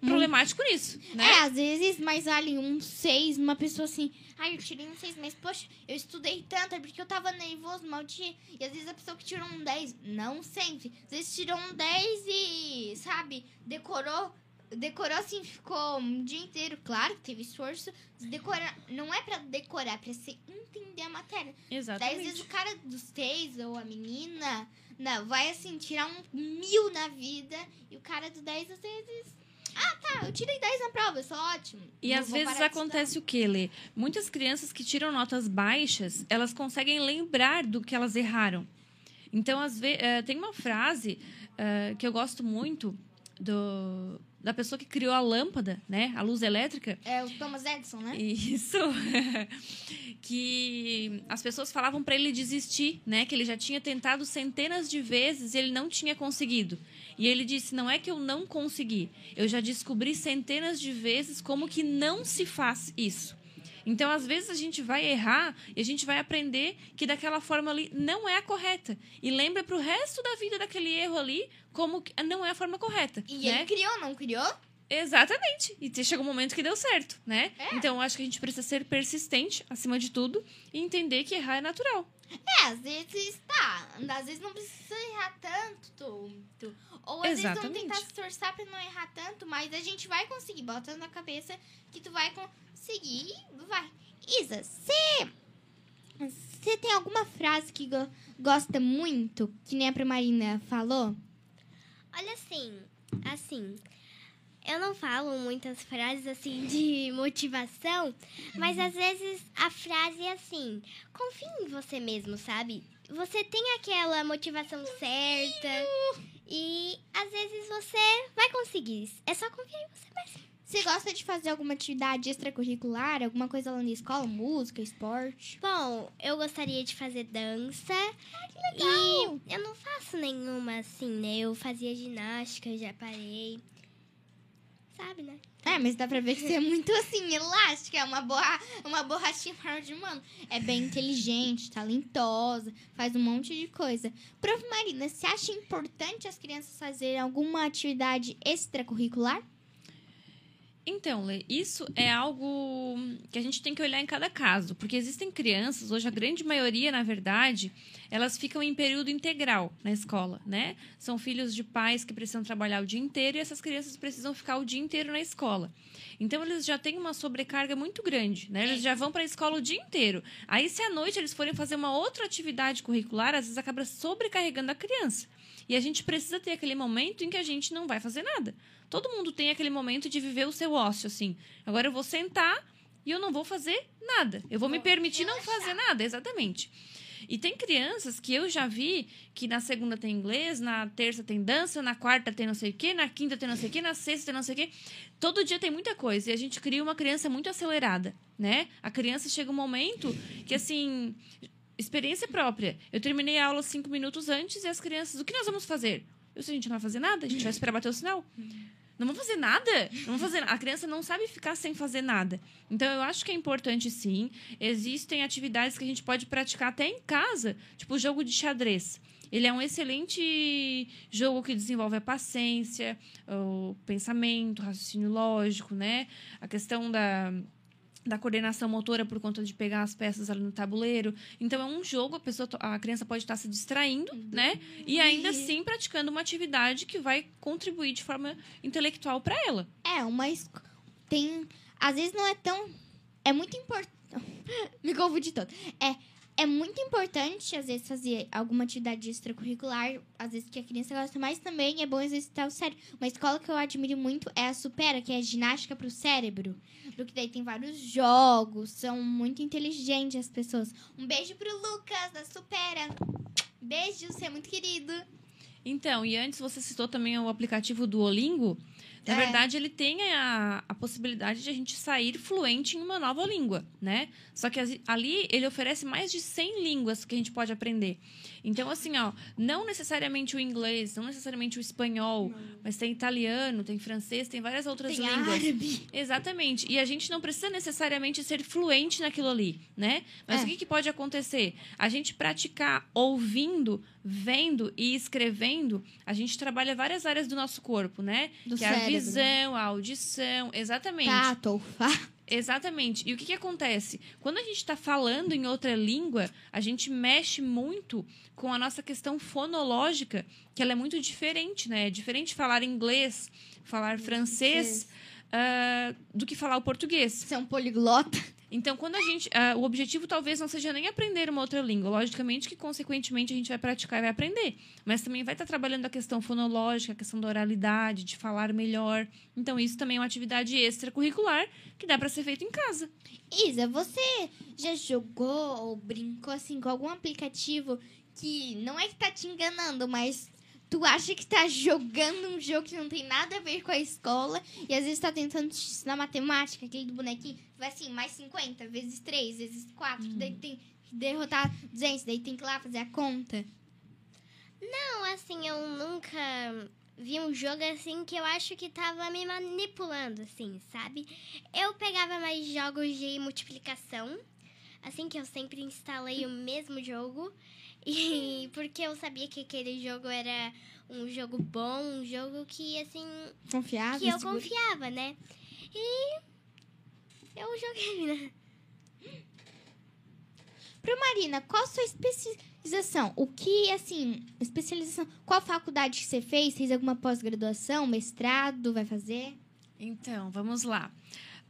problemático nisso, né? É, às vezes mais vale um seis, uma pessoa assim, ai, eu tirei um seis, mas poxa, eu estudei tanto, é porque eu tava nervoso, mal dia. E às vezes a pessoa que tirou um 10, não sempre. Às vezes tirou um 10 e, sabe, decorou. Decorou assim, ficou um dia inteiro, claro, que teve esforço. Decorar, não é pra decorar, é pra você entender a matéria. Daí às Exatamente. vezes o cara dos seis ou a menina não, vai assim, tirar um mil na vida e o cara do 10 às vezes. Ah, tá, eu tirei 10 na prova, eu sou ótimo. E às vezes acontece o que, Lê? Muitas crianças que tiram notas baixas, elas conseguem lembrar do que elas erraram. Então, às vezes, tem uma frase eh, que eu gosto muito do, da pessoa que criou a lâmpada, né? A luz elétrica. É o Thomas Edison, né? Isso. *laughs* que as pessoas falavam para ele desistir, né? Que ele já tinha tentado centenas de vezes e ele não tinha conseguido. E ele disse: "Não é que eu não consegui, eu já descobri centenas de vezes como que não se faz isso". Então, às vezes a gente vai errar e a gente vai aprender que daquela forma ali não é a correta e lembra pro resto da vida daquele erro ali como que não é a forma correta, E né? ele criou, não criou? Exatamente. E chegou um momento que deu certo, né? É. Então, acho que a gente precisa ser persistente, acima de tudo, e entender que errar é natural. É, às vezes tá. Às vezes não precisa errar tanto. Ou às vezes Exatamente. não tentar se esforçar pra não errar tanto, mas a gente vai conseguir. Bota na cabeça que tu vai conseguir e vai. Isa, você. Você tem alguma frase que go- gosta muito, que nem a Marina falou? Olha assim, assim, eu não falo muitas frases assim de motivação, mas às vezes a frase é assim: confie em você mesmo, sabe? você tem aquela motivação certa e às vezes você vai conseguir. É só confiar em você mesmo. Você gosta de fazer alguma atividade extracurricular? Alguma coisa lá na escola? Música, esporte? Bom, eu gostaria de fazer dança. legal! E eu não faço nenhuma assim, né? Eu fazia ginástica, eu já parei. Sabe, né? É, mas dá pra ver que você é muito assim, elástica, é uma, borra, uma borrachinha de mano. É bem inteligente, talentosa, faz um monte de coisa. Prof. Marina, você acha importante as crianças fazerem alguma atividade extracurricular? Então, Lê, isso é algo que a gente tem que olhar em cada caso, porque existem crianças, hoje a grande maioria, na verdade, elas ficam em período integral na escola, né? São filhos de pais que precisam trabalhar o dia inteiro e essas crianças precisam ficar o dia inteiro na escola. Então, eles já têm uma sobrecarga muito grande, né? Eles já vão para a escola o dia inteiro. Aí, se à noite eles forem fazer uma outra atividade curricular, às vezes acaba sobrecarregando a criança. E a gente precisa ter aquele momento em que a gente não vai fazer nada. Todo mundo tem aquele momento de viver o seu ócio, assim. Agora eu vou sentar e eu não vou fazer nada. Eu vou me permitir não fazer nada, exatamente. E tem crianças que eu já vi que na segunda tem inglês, na terça tem dança, na quarta tem não sei o quê, na quinta tem não sei o quê, na sexta tem não sei o quê. Todo dia tem muita coisa. E a gente cria uma criança muito acelerada, né? A criança chega um momento que, assim, experiência própria. Eu terminei a aula cinco minutos antes e as crianças, o que nós vamos fazer? Eu disse, a gente não vai fazer nada, a gente vai esperar bater o sinal. Não vamos fazer nada. Não vamos fazer A criança não sabe ficar sem fazer nada. Então, eu acho que é importante, sim. Existem atividades que a gente pode praticar até em casa, tipo o jogo de xadrez. Ele é um excelente jogo que desenvolve a paciência, o pensamento, o raciocínio lógico, né? A questão da, da coordenação motora por conta de pegar as peças ali no tabuleiro. Então é um jogo, a pessoa, a criança pode estar se distraindo, né? E ainda assim praticando uma atividade que vai contribuir de forma intelectual para ela. É, uma. es- Tem. Às vezes não é tão. É muito importante. *laughs* Me confundi todo. É. É muito importante, às vezes, fazer alguma atividade extracurricular, às vezes que a criança gosta, mas também é bom exercitar o cérebro. Uma escola que eu admiro muito é a Supera, que é ginástica pro cérebro. Porque daí tem vários jogos, são muito inteligentes as pessoas. Um beijo pro Lucas, da Supera. Beijo, você é muito querido. Então, e antes você citou também o aplicativo Duolingo. Na É. verdade, ele tem a, a possibilidade de a gente sair fluente em uma nova língua, né? Só que ali ele oferece mais de 100 línguas que a gente pode aprender. Então, assim, ó, não necessariamente o inglês, não necessariamente o espanhol, mas tem italiano, tem francês, tem várias outras Tem línguas. árabe. Exatamente. E a gente não precisa necessariamente ser fluente naquilo ali, né? Mas É. o que, que pode acontecer? A gente praticar ouvindo, vendo e escrevendo, a gente trabalha várias áreas do nosso corpo, né? Do que é a cérebro. Visão, a audição, exatamente. Tato, olfato. Exatamente. E o que, que acontece? Quando a gente está falando em outra língua, a gente mexe muito com a nossa questão fonológica, que ela é muito diferente, né? É diferente falar inglês, falar francês, ah, do que falar o português. Você é um poliglota. Então, quando a gente. ah, o objetivo talvez não seja nem aprender uma outra língua. Logicamente que, consequentemente, a gente vai praticar e vai aprender. Mas também vai estar trabalhando a questão fonológica, a questão da oralidade, de falar melhor. Então, isso também é uma atividade extracurricular que dá para ser feito em casa. Isa, você já jogou ou brincou assim com algum aplicativo que não é que tá te enganando, mas tu acha que tá jogando um jogo que não tem nada a ver com a escola e às vezes tá tentando te ensinar matemática, aquele do bonequinho, vai assim, mais 50, vezes 3, vezes 4, daí tem que derrotar 200, daí tem que ir lá fazer a conta. Não, assim, eu nunca vi um jogo assim que eu acho que tava me manipulando, assim, sabe? Eu pegava mais jogos de multiplicação, assim que eu sempre instalei o mesmo jogo. E *laughs* porque eu sabia que aquele jogo era um jogo bom, um jogo que, assim, Confiável, que eu seguro. confiava, né? E eu joguei, *laughs* né? Pro Marina, qual a sua especialização? O que, assim, especialização? Qual faculdade que você fez? Fez alguma pós-graduação, mestrado, vai fazer? Então, vamos lá.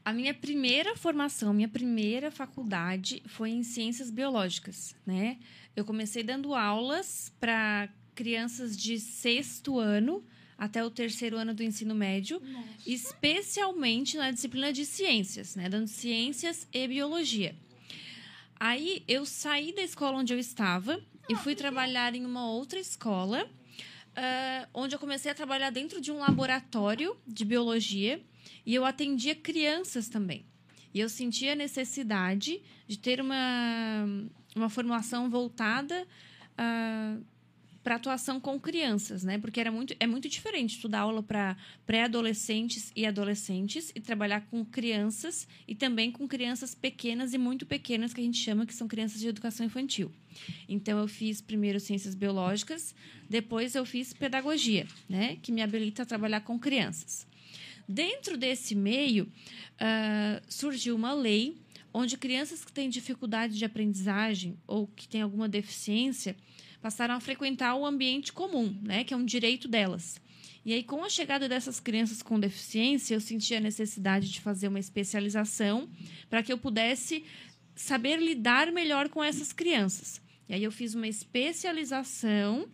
A minha primeira formação, minha primeira faculdade foi em ciências biológicas, né? Eu comecei dando aulas para crianças de sexto ano até o terceiro ano do ensino médio, especialmente na disciplina de ciências, né? Dando ciências e biologia. Aí eu saí da escola onde eu estava e fui trabalhar em uma outra escola, ah, onde eu comecei a trabalhar dentro de um laboratório de biologia e eu atendia crianças também. E eu sentia a necessidade de ter uma, uma formação voltada para atuação com crianças, né? Porque era muito, é muito diferente estudar aula para pré-adolescentes e adolescentes e trabalhar com crianças e também com crianças pequenas e muito pequenas, que a gente chama que são crianças de educação infantil. Então, eu fiz primeiro ciências biológicas, depois eu fiz pedagogia, né? Que me habilita a trabalhar com crianças. Dentro desse meio, uh, surgiu uma lei onde crianças que têm dificuldade de aprendizagem ou que têm alguma deficiência passaram a frequentar o ambiente comum, né, que é um direito delas. E aí, com a chegada dessas crianças com deficiência, eu senti a necessidade de fazer uma especialização para que eu pudesse saber lidar melhor com essas crianças. E aí, eu fiz uma especialização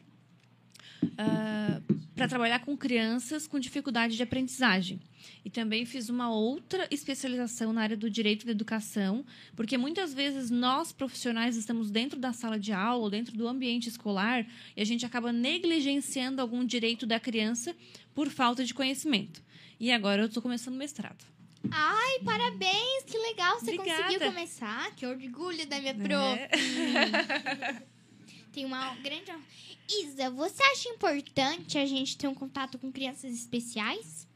uh, para trabalhar com crianças com dificuldade de aprendizagem. E também fiz uma outra especialização na área do direito da educação, porque muitas vezes nós profissionais estamos dentro da sala de aula, dentro do ambiente escolar, e a gente acaba negligenciando algum direito da criança por falta de conhecimento. E agora eu estou começando o mestrado. Ai, parabéns, que legal você Obrigada. conseguiu começar. Que orgulho da minha Né? prof. *laughs* Tem uma grande. Isa, você acha importante a gente ter um contato com crianças especiais?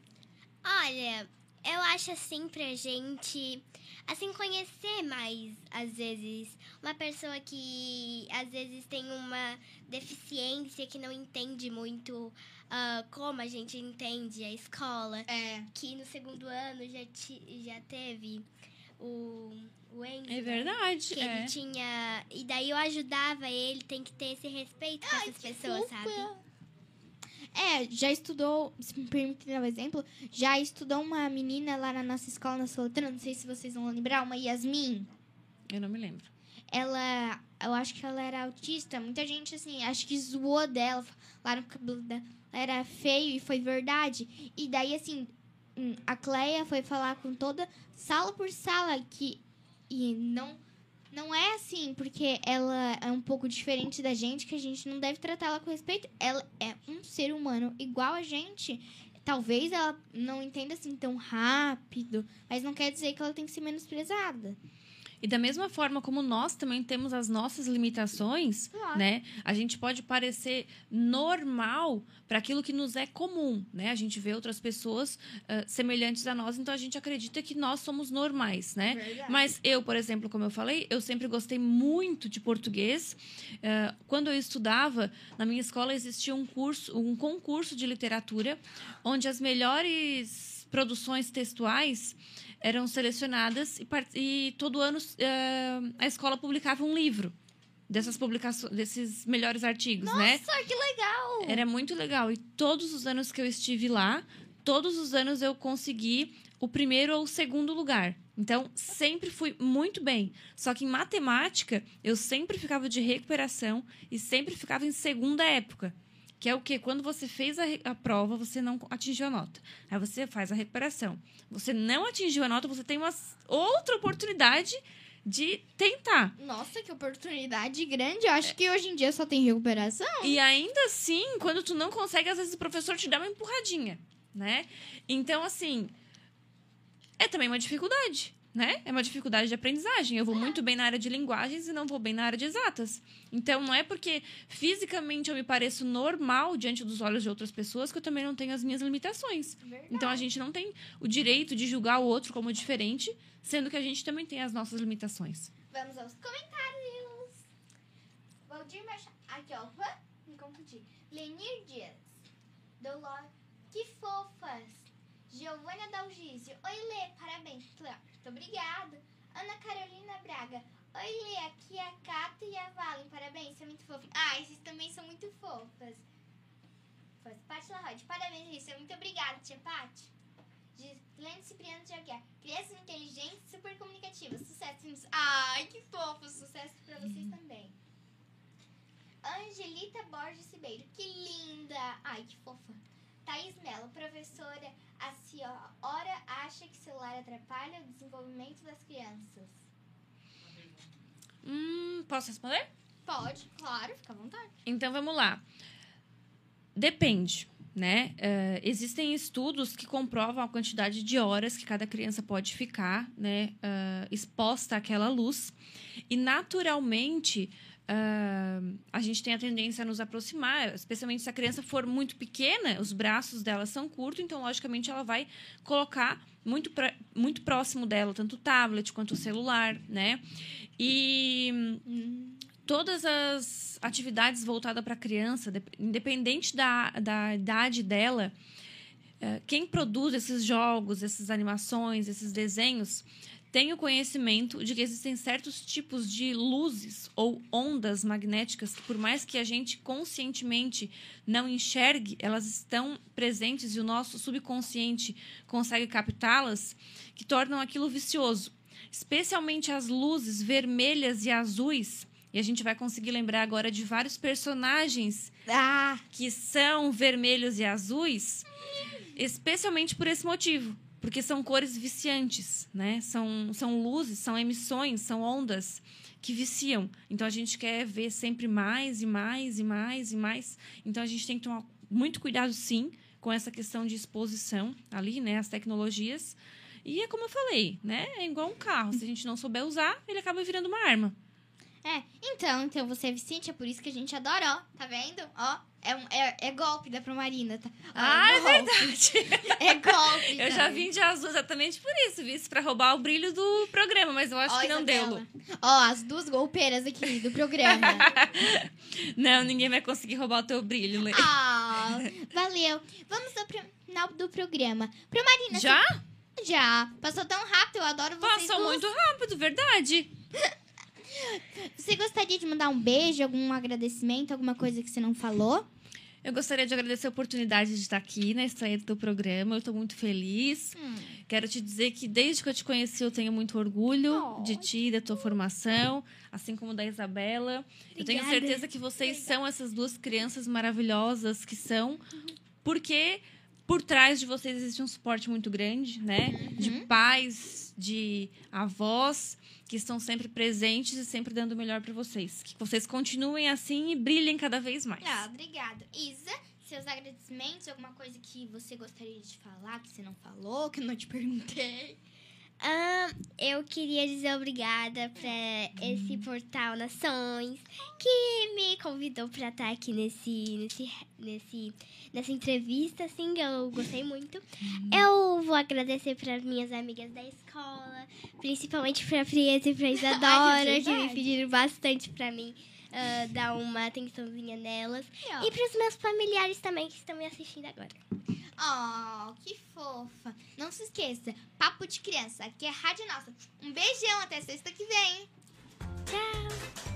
Olha, eu acho assim pra gente, assim, conhecer mais, às vezes, uma pessoa que às vezes tem uma deficiência que não entende muito ah, como a gente entende a escola. É. Que no segundo ano já, ti, já teve o, o Enzo. É né? verdade. Que é. ele tinha. E daí eu ajudava ele, tem que ter esse respeito com essas pessoas, sabe? É, já estudou, se me permitir dar um exemplo, já estudou uma menina lá na nossa escola na Soletrano, não sei se vocês vão lembrar, uma Yasmin. Eu não me lembro. Ela, eu acho que ela era autista. Muita gente, assim, acho que zoou dela, falaram que o cabelo dela era feio e foi verdade. E daí, assim, hum, a Cleia foi falar com toda, sala por sala, que. E não. Não é assim, porque ela é um pouco diferente da gente, que a gente não deve tratar ela com respeito. Ela é um ser humano igual a gente. Talvez ela não entenda assim tão rápido, mas não quer dizer que ela tem que ser menosprezada. E da mesma forma como nós também temos as nossas limitações, Claro. né? A gente pode parecer normal para aquilo que nos é comum, né? A gente vê outras pessoas ah, semelhantes a nós, então a gente acredita que nós somos normais, né? Verdade. Mas eu, por exemplo, como eu falei, eu sempre gostei muito de português. Eh, quando eu estudava, na minha escola existia um curso, um concurso de literatura, onde as melhores produções textuais eram selecionadas e, e todo ano eh, a escola publicava um livro dessas publicações, desses melhores artigos, né? Nossa, que legal! Era muito legal. E todos os anos que eu estive lá, todos os anos eu consegui o primeiro ou o segundo lugar. Então, sempre fui muito bem. Só que em matemática, eu sempre ficava de recuperação e sempre ficava em segunda época. Que é o quê? Quando você fez a, a prova, você não atingiu a nota. Aí você faz a recuperação. Você não atingiu a nota, você tem uma outra oportunidade de tentar. Nossa, que oportunidade grande. Eu acho que hoje em dia só tem recuperação. E ainda assim, quando tu não consegue, às vezes o professor te dá uma empurradinha, né? Então, assim, é também uma dificuldade, né? É uma dificuldade de aprendizagem. Eu vou muito bem na área de linguagens e não vou bem na área de exatas. Então, não é porque fisicamente eu me pareço normal diante dos olhos de outras pessoas que eu também não tenho as minhas limitações. Então, a gente não tem o direito de julgar o outro como diferente, sendo que a gente também tem as nossas limitações. Vamos aos comentários. Valdir Machado. Aqui, ó. Me confundi. Lenir Dias. Dolor. Que fofas. Giovânia Dalgísio. Oi, Lê. Parabéns. Muito obrigada. Ana Carolina Braga. Oi, Lê. Aqui é a Cata e a Valen. Parabéns. Você é muito fofa. Ah, esses também são muito fofas. Faz Paty Larrode. Parabéns, Rissa. Muito obrigada, tia Paty. Gislene Cipriano de Aguiar. Crianças inteligentes, super comunicativas. Sucesso. Ai, que fofo. Sucesso pra vocês também. Angelita Borges Ribeiro. Que linda. Ai, que fofa. Thaís Mello. Professora, senhora acha que celular atrapalha o desenvolvimento das crianças? Hum, posso responder? Pode, claro, fica à vontade. Então vamos lá. Depende, né? Eh, existem estudos que comprovam a quantidade de horas que cada criança pode ficar, né, eh, exposta àquela luz. E naturalmente ah, a gente tem a tendência a nos aproximar, especialmente se a criança for muito pequena, os braços dela são curtos, então logicamente ela vai colocar muito, pra- muito próximo dela, tanto o tablet quanto o celular, né? E todas as atividades voltadas para a criança, dep- independente da, da idade dela, eh, quem produz esses jogos, essas animações, esses desenhos, tem o conhecimento de que existem certos tipos de luzes ou ondas magnéticas que, por mais que a gente conscientemente não enxergue, elas estão presentes e o nosso subconsciente consegue captá-las, que tornam aquilo vicioso. Especialmente as luzes vermelhas e azuis. E a gente vai conseguir lembrar agora de vários personagens Ah, que são vermelhos e azuis, especialmente por esse motivo. Porque são cores viciantes, né? São, são luzes, são emissões, são ondas que viciam. Então a gente quer ver sempre mais e mais e mais e mais. Então a gente tem que tomar muito cuidado, sim, com essa questão de exposição ali, né? As tecnologias. E é como eu falei, né? É igual um carro. Se a gente não souber usar, ele acaba virando uma arma. é. Então, então você é Vicente, é por isso que a gente adora, ó. Tá vendo? Ó, é, um, é, é golpe da Promarina, tá? Ó, Ah, é golpe. verdade. *laughs* É golpe. Eu já vim de azul exatamente por isso, vice pra roubar o brilho do programa, mas eu acho Ó, que não deu. Ó, as duas golpeiras aqui do programa. *laughs* Não, ninguém vai conseguir roubar o teu brilho, Lê. Ah, *laughs* valeu. Vamos ao final do programa. Promarina, Já? você- já. Passou tão rápido, eu adoro vocês Passou duas. muito rápido, verdade. Você gostaria de mandar um beijo, algum agradecimento, alguma coisa que você não falou? Eu gostaria de agradecer a oportunidade de estar aqui na estreia do teu programa. Eu estou muito feliz. Quero te dizer que desde que eu te conheci, eu tenho muito orgulho Oh. de ti, da tua formação, assim como da Isabela. Eu tenho Obrigada. certeza que vocês são essas duas crianças maravilhosas que são, porque por trás de vocês existe um suporte muito grande, né? De pais, de avós que estão sempre presentes e sempre dando o melhor para vocês. Que vocês continuem assim e brilhem cada vez mais. Ah, obrigada. Isa, seus agradecimentos, alguma coisa que você gostaria de falar, que você não falou, que eu não te perguntei? Ah, eu queria dizer obrigada para esse portal Nações que me convidou para estar aqui nesse, nesse, nesse, nessa entrevista, assim, eu gostei muito. Eu vou agradecer para minhas amigas da escola, principalmente para a Prieta e para *laughs* Isadora, que me pediram bastante para mim ah, dar uma atençãozinha nelas. E, E para os meus familiares também que estão me assistindo agora. Oh, que fofa. Não se esqueça, Papo de Criança, aqui é Rádio Nossa. Um beijão, até sexta que vem. Tchau!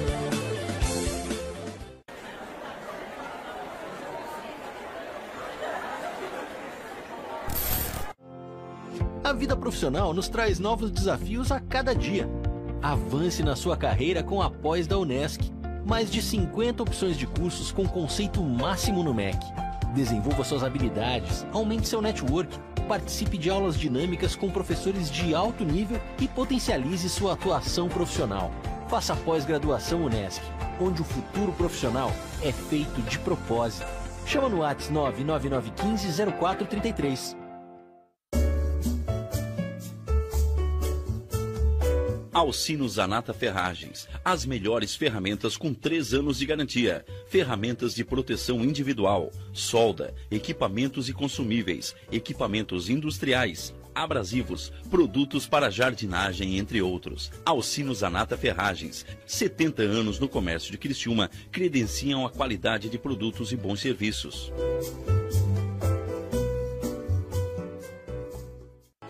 Vida profissional nos traz novos desafios a cada dia. Avance na sua carreira com a pós da Unesc. Mais de 50 opções de cursos com conceito máximo no MEC. Desenvolva suas habilidades, aumente seu network, participe de aulas dinâmicas com professores de alto nível e potencialize sua atuação profissional. Faça pós-graduação Unesc, onde o futuro profissional é feito de propósito. Chama no WhatsApp 99915 0433. Alcino Zanata Ferragens. As melhores ferramentas com 3 anos de garantia. Ferramentas de proteção individual, solda, equipamentos e consumíveis, equipamentos industriais, abrasivos, produtos para jardinagem, entre outros. Alcino Zanata Ferragens. 70 anos no comércio de Criciúma credenciam a qualidade de produtos e bons serviços.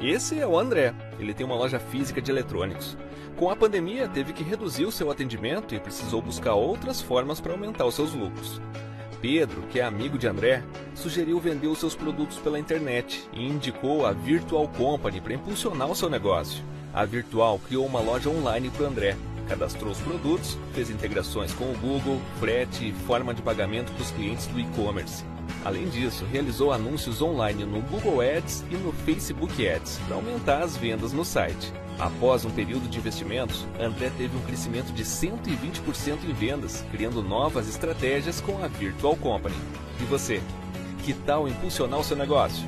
Esse é o André. Ele tem uma loja física de eletrônicos. Com a pandemia, teve que reduzir o seu atendimento e precisou buscar outras formas para aumentar os seus lucros. Pedro, que é amigo de André, sugeriu vender os seus produtos pela internet e indicou a Virtual Company para impulsionar o seu negócio. A Virtual criou uma loja online para André, cadastrou os produtos, fez integrações com o Google, frete e forma de pagamento para os clientes do e-commerce. Além disso, realizou anúncios online no Google Ads e no Facebook Ads para aumentar as vendas no site. Após um período de investimentos, André teve um crescimento de 120% em vendas, criando novas estratégias com a Virtual Company. E você? Que tal impulsionar o seu negócio?